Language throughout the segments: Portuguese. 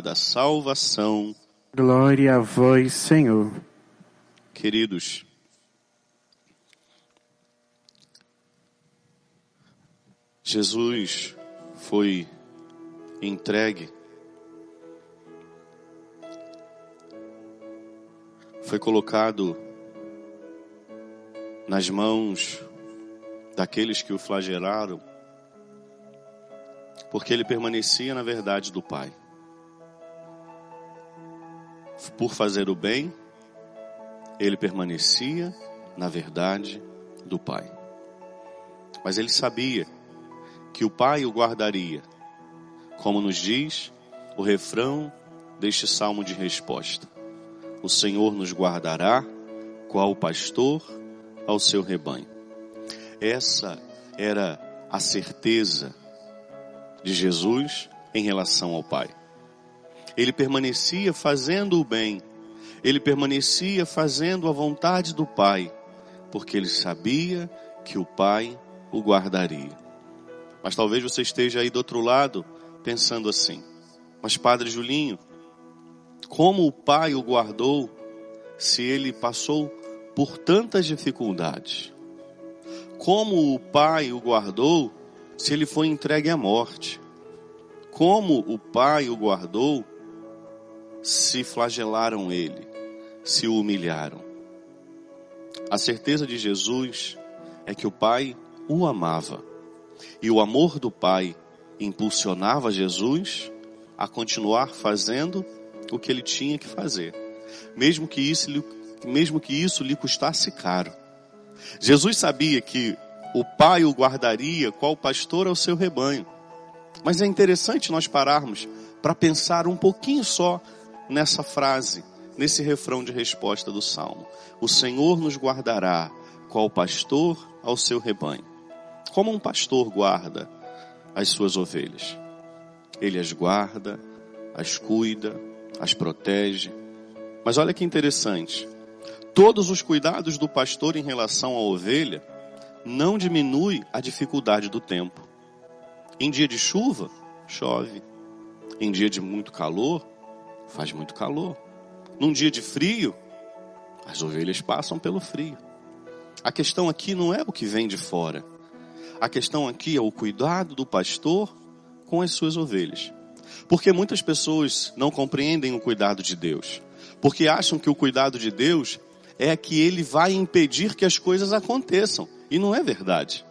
da salvação. Glória a vós, Senhor. Queridos, Jesus foi entregue, foi colocado nas mãos daqueles que o flagelaram, porque ele permanecia na verdade do Pai. Por fazer o bem, ele permanecia na verdade do Pai. Mas ele sabia que o Pai o guardaria, como nos diz o refrão deste salmo de resposta. O Senhor nos guardará, qual pastor ao seu rebanho. Essa era a certeza de Jesus em relação ao Pai. Ele permanecia fazendo o bem, ele permanecia fazendo a vontade do Pai, porque ele sabia que o Pai o guardaria. Mas talvez você esteja aí do outro lado pensando assim: Mas Padre Julinho, como o Pai o guardou se ele passou por tantas dificuldades? Como o Pai o guardou se ele foi entregue à morte? Como o Pai o guardou se flagelaram ele, se humilharam? A certeza de Jesus é que o Pai o amava. E o amor do Pai impulsionava Jesus a continuar fazendo o que ele tinha que fazer, mesmo que isso mesmo que isso lhe custasse caro. Jesus sabia que o Pai o guardaria qual pastor ao seu rebanho. Mas é interessante nós pararmos para pensar um pouquinho só nessa frase, nesse refrão de resposta do salmo. O Senhor nos guardará qual pastor ao seu rebanho. Como um pastor guarda as suas ovelhas. Ele as guarda, as cuida, as protege. Mas olha que interessante todos os cuidados do pastor em relação à ovelha não diminui a dificuldade do tempo. Em dia de chuva, chove. Em dia de muito calor, faz muito calor. Num dia de frio, as ovelhas passam pelo frio. A questão aqui não é o que vem de fora. A questão aqui é o cuidado do pastor com as suas ovelhas. Porque muitas pessoas não compreendem o cuidado de Deus. Porque acham que o cuidado de Deus é que ele vai impedir que as coisas aconteçam. E não é verdade.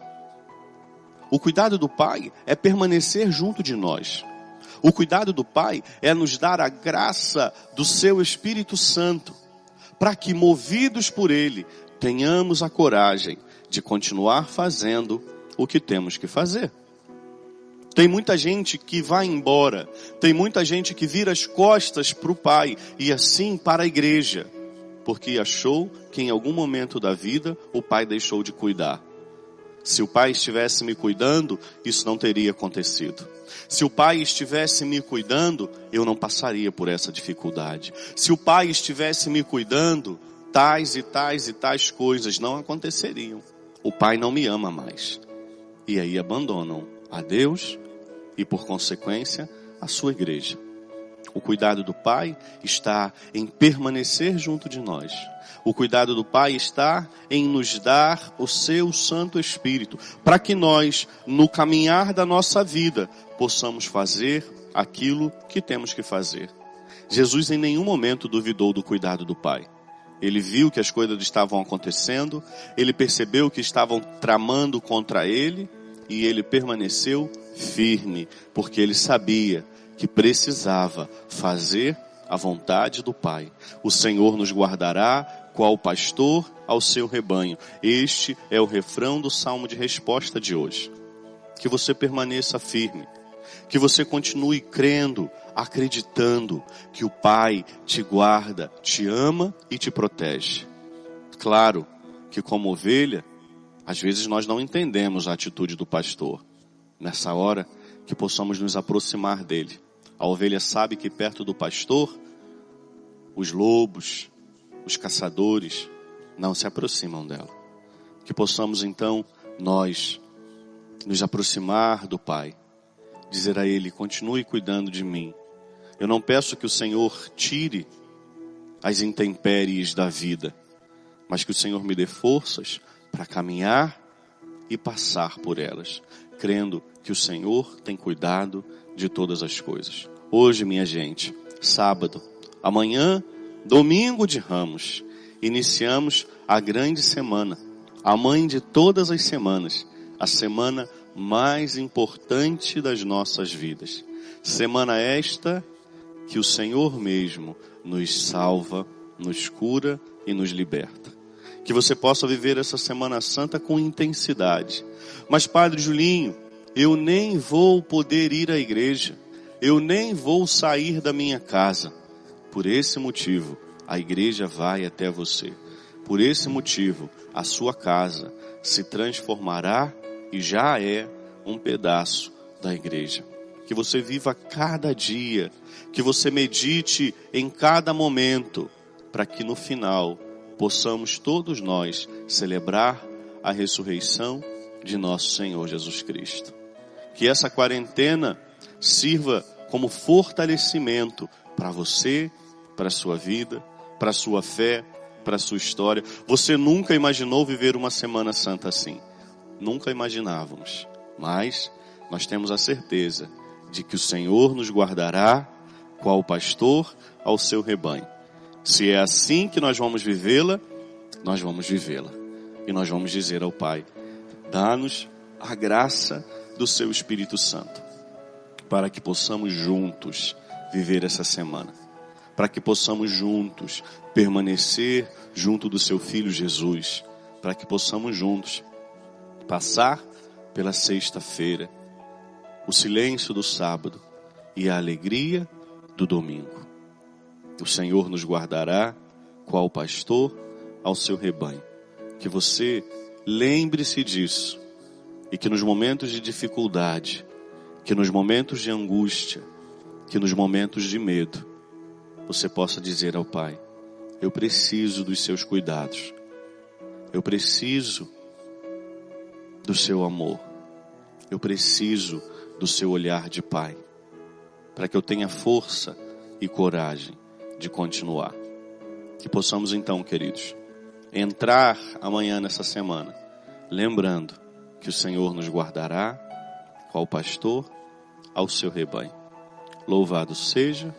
O cuidado do Pai é permanecer junto de nós. O cuidado do Pai é nos dar a graça do seu Espírito Santo, para que, movidos por Ele, tenhamos a coragem de continuar fazendo o que temos que fazer. Tem muita gente que vai embora, tem muita gente que vira as costas para o Pai e assim para a igreja porque achou que em algum momento da vida o pai deixou de cuidar. Se o pai estivesse me cuidando, isso não teria acontecido. Se o pai estivesse me cuidando, eu não passaria por essa dificuldade. Se o pai estivesse me cuidando, tais e tais e tais coisas não aconteceriam. O pai não me ama mais. E aí abandonam a Deus e, por consequência, a sua igreja. O cuidado do Pai está em permanecer junto de nós. O cuidado do Pai está em nos dar o seu Santo Espírito, para que nós, no caminhar da nossa vida, possamos fazer aquilo que temos que fazer. Jesus em nenhum momento duvidou do cuidado do Pai. Ele viu que as coisas estavam acontecendo, ele percebeu que estavam tramando contra ele e ele permaneceu firme, porque ele sabia que precisava fazer a vontade do Pai. O Senhor nos guardará qual pastor ao seu rebanho. Este é o refrão do salmo de resposta de hoje. Que você permaneça firme, que você continue crendo, acreditando que o Pai te guarda, te ama e te protege. Claro que como ovelha, às vezes nós não entendemos a atitude do pastor. Nessa hora, que possamos nos aproximar dele a ovelha sabe que perto do pastor, os lobos, os caçadores não se aproximam dela. Que possamos então nós nos aproximar do Pai, dizer a Ele: continue cuidando de mim, Eu não peço que o Senhor tire as intempéries da vida, mas que o Senhor me dê forças para caminhar e passar por elas, crendo que o Senhor tem cuidado de todas as coisas. Hoje, minha gente, sábado, amanhã, domingo de Ramos, iniciamos a grande semana, a mãe de todas as semanas, a semana mais importante das nossas vidas. Semana esta que o Senhor mesmo nos salva, nos cura e nos liberta. Que você possa viver essa Semana Santa com intensidade. Mas, Padre Julinho, eu nem vou poder ir à igreja, eu nem vou sair da minha casa. Por esse motivo, a igreja vai até você. Por esse motivo, a sua casa se transformará e já é um pedaço da igreja. Que você viva cada dia, que você medite em cada momento, para que no final possamos todos nós celebrar a ressurreição de nosso Senhor Jesus Cristo. Que essa quarentena sirva como fortalecimento para você, para a sua vida, para a sua fé, para a sua história. Você nunca imaginou viver uma Semana Santa assim. Nunca imaginávamos. Mas nós temos a certeza de que o Senhor nos guardará, qual pastor ao seu rebanho. Se é assim que nós vamos vivê-la, nós vamos vivê-la. E nós vamos dizer ao Pai: dá-nos a graça do seu Espírito Santo, para que possamos juntos viver essa semana, para que possamos juntos permanecer junto do seu Filho Jesus, para que possamos juntos passar pela sexta-feira, o silêncio do sábado e a alegria do domingo. O Senhor nos guardará, qual pastor, ao seu rebanho. Que você lembre-se disso e que nos momentos de dificuldade, que nos momentos de angústia, que nos momentos de medo, você possa dizer ao Pai: Eu preciso dos seus cuidados, eu preciso do seu amor. Eu preciso do seu olhar de Pai, para que eu tenha força e coragem de continuar. Que possamos então, queridos, entrar amanhã nessa semana, lembrando que o Senhor nos guardará, qual pastor, ao seu rebanho. Louvado seja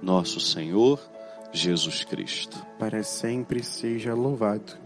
nosso Senhor Jesus Cristo. Para sempre seja louvado.